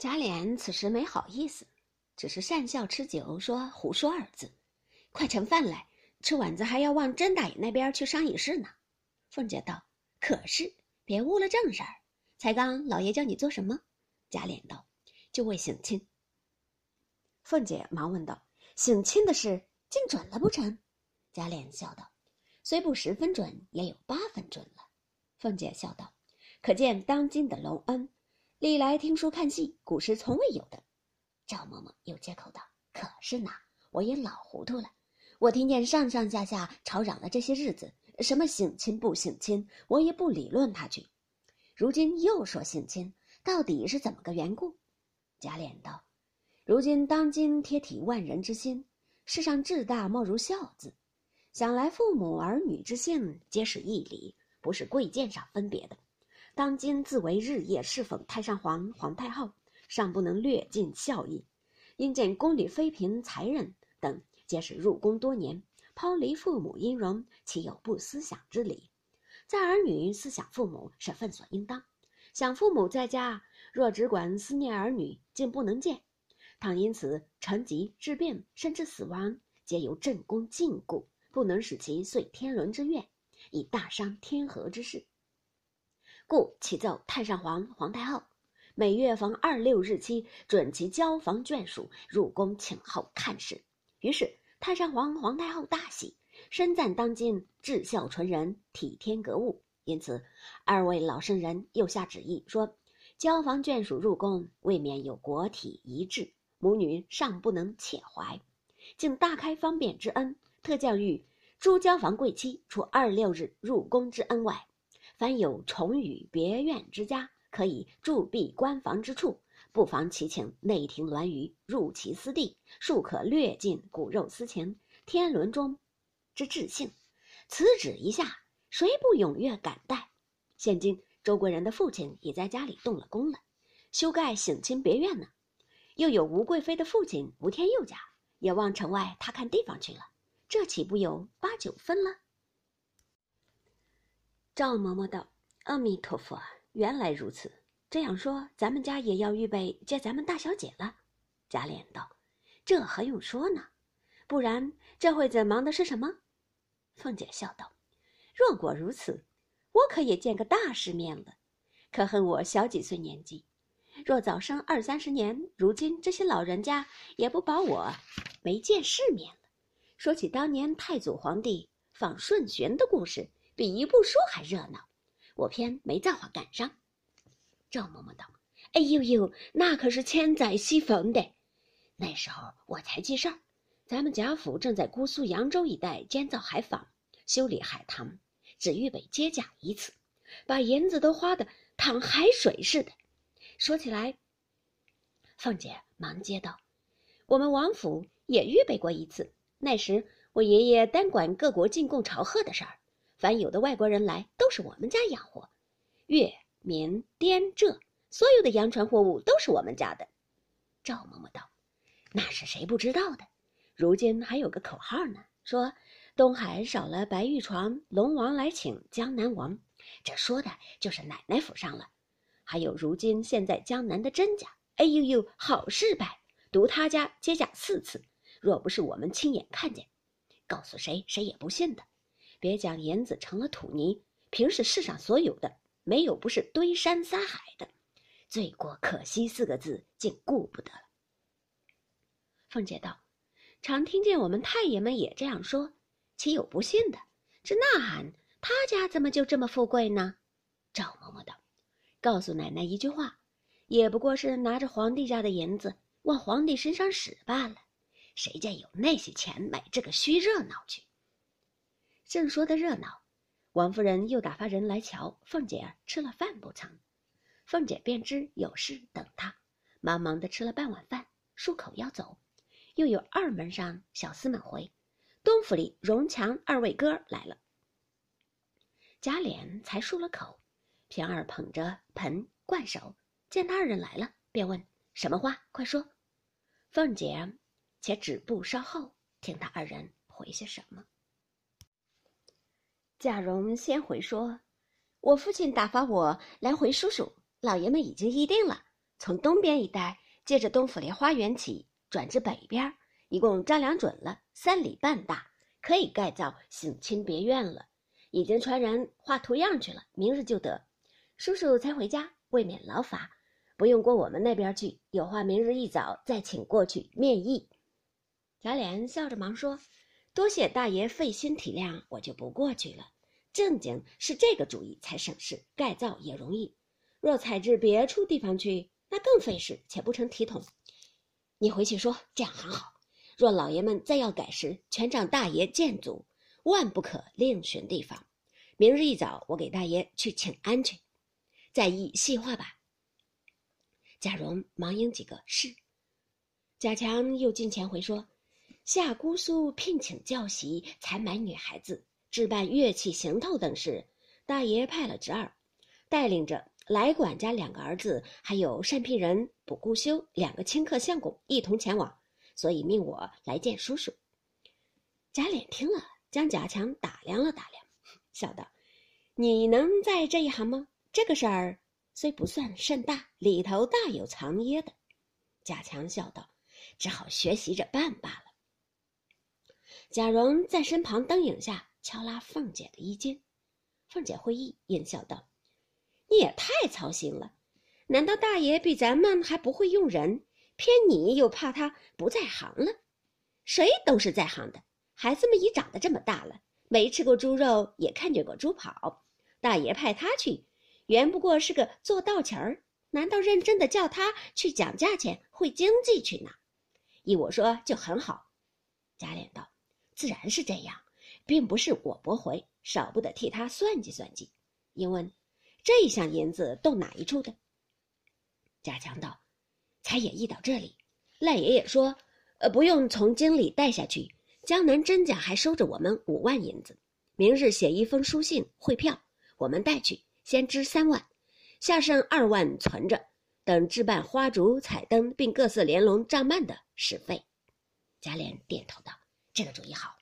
贾琏此时没好意思，只是讪笑吃酒，说：“胡说二字，快盛饭来，吃丸子还要往甄大爷那边去商议事呢。”凤姐道：“可是，别误了正事儿。才刚老爷叫你做什么？”贾琏道：“就为省亲。”凤姐忙问道：“省亲的事竟准了不成？”贾琏笑道：“虽不十分准，也有八分准了。”凤姐笑道：“可见当今的隆恩，历来听书看戏，古时从未有的。”赵嬷嬷又接口道：“可是呢，我也老糊涂了。我听见上上下下吵嚷了这些日子，什么省亲不省亲，我也不理论他去。如今又说省亲，到底是怎么个缘故？”贾琏道：“如今当今贴体万人之心，世上至大莫如孝字。想来父母儿女之性，皆是义理。”不是贵贱上分别的，当今自为日夜侍奉太上皇、皇太后，尚不能略尽孝义。因见宫里妃嫔、才人等，皆是入宫多年，抛离父母音容，岂有不思想之理？在儿女思想父母是分所应当。想父母在家，若只管思念儿女，竟不能见。倘因此成疾、致病，甚至死亡，皆由正宫禁锢，不能使其遂天伦之愿。以大伤天和之事，故启奏太上皇、皇太后，每月逢二六日期，准其交房眷属入宫请候看事。于是太上皇、皇太后大喜，深赞当今至孝纯人，体天格物。因此，二位老圣人又下旨意说：交房眷属入宫，未免有国体遗志，母女尚不能且怀，竟大开方便之恩，特教育。诸交房贵妻，除二六日入宫之恩外，凡有重与别院之家，可以驻闭官房之处，不妨其请内廷銮舆入其私地，庶可略尽骨肉私情，天伦中之至性。此旨一下，谁不踊跃感戴？现今周国人的父亲已在家里动了工了，修盖省亲别院呢。又有吴贵妃的父亲吴天佑家，也往城外他看地方去了。这岂不有八九分了？赵嬷嬷道：“阿弥陀佛，原来如此。这样说，咱们家也要预备接咱们大小姐了。”贾琏道：“这还用说呢？不然这会子忙的是什么？”凤姐笑道：“若果如此，我可也见个大世面了。可恨我小几岁年纪，若早生二三十年，如今这些老人家也不保我没见世面了。”说起当年太祖皇帝访顺玄的故事，比一部书还热闹。我偏没造化赶上。赵嬷嬷道：“哎呦呦，那可是千载西逢的。那时候我才记事儿，咱们贾府正在姑苏、扬州一带建造海坊，修理海棠，只预备接驾一次，把银子都花的淌海水似的。说起来，凤姐忙接道：我们王府也预备过一次。”那时我爷爷单管各国进贡朝贺的事儿，凡有的外国人来，都是我们家养活。粤、闽、滇、浙，所有的洋船货物都是我们家的。赵嬷嬷道：“那是谁不知道的？如今还有个口号呢，说东海少了白玉床，龙王来请江南王。这说的就是奶奶府上了。还有如今现在江南的甄家，哎呦呦，好事败，独他家接驾四次。”若不是我们亲眼看见，告诉谁谁也不信的。别讲银子成了土泥，平时世上所有的，没有不是堆山撒海的。罪过可惜四个字，竟顾不得了。凤姐道：“常听见我们太爷们也这样说，岂有不信的？这呐喊，他家怎么就这么富贵呢？”赵嬷嬷道：“告诉奶奶一句话，也不过是拿着皇帝家的银子往皇帝身上使罢了。”谁家有那些钱买这个虚热闹去？正说的热闹，王夫人又打发人来瞧凤姐儿吃了饭不曾。凤姐便知有事等她，忙忙的吃了半碗饭，漱口要走。又有二门上小厮们回，东府里荣强二位哥来了。贾琏才漱了口，平儿捧着盆灌手，见他二人来了，便问什么话，快说。凤姐。且止步稍后，听他二人回些什么。贾蓉先回说：“我父亲打发我来回叔叔，老爷们已经议定了，从东边一带，借着东府烈花园起，转至北边，一共丈量准了三里半大，可以盖造省亲别院了。已经传人画图样去了，明日就得。叔叔才回家，未免劳乏，不用过我们那边去。有话明日一早再请过去面议。贾琏笑着忙说：“多谢大爷费心体谅，我就不过去了。正经是这个主意才省事，盖造也容易。若采至别处地方去，那更费事，且不成体统。你回去说，这样很好。若老爷们再要改时，全仗大爷见阻，万不可另寻地方。明日一早，我给大爷去请安去，再议细话吧。”贾蓉忙应几个是。贾强又进前回说。夏姑苏聘请教习，采买女孩子，置办乐器、行头等事。大爷派了侄儿，带领着来管家两个儿子，还有单聘人、卜顾修两个清客相公一同前往，所以命我来见叔叔。贾琏听了，将贾强打量了打量，笑道：“你能在这一行吗？这个事儿虽不算甚大，里头大有藏掖的。”贾强笑道：“只好学习着办罢了。”贾蓉在身旁灯影下敲拉凤姐的衣襟，凤姐会意，应笑道：“你也太操心了。难道大爷比咱们还不会用人？偏你又怕他不在行了？谁都是在行的。孩子们已长得这么大了，没吃过猪肉，也看见过猪跑。大爷派他去，原不过是个做道钱儿。难道认真的叫他去讲价钱、会经济去呢？依我说，就很好。”贾琏道。自然是这样，并不是我驳回，少不得替他算计算计。因问：“这一项银子动哪一处的？”贾强道：“才演绎到这里，赖爷爷说，呃，不用从京里带下去，江南甄家还收着我们五万银子。明日写一封书信汇票，我们带去，先支三万，下剩二万存着，等置办花烛、彩灯，并各色帘笼帐幔的使费。”贾琏点头道。这个主意好。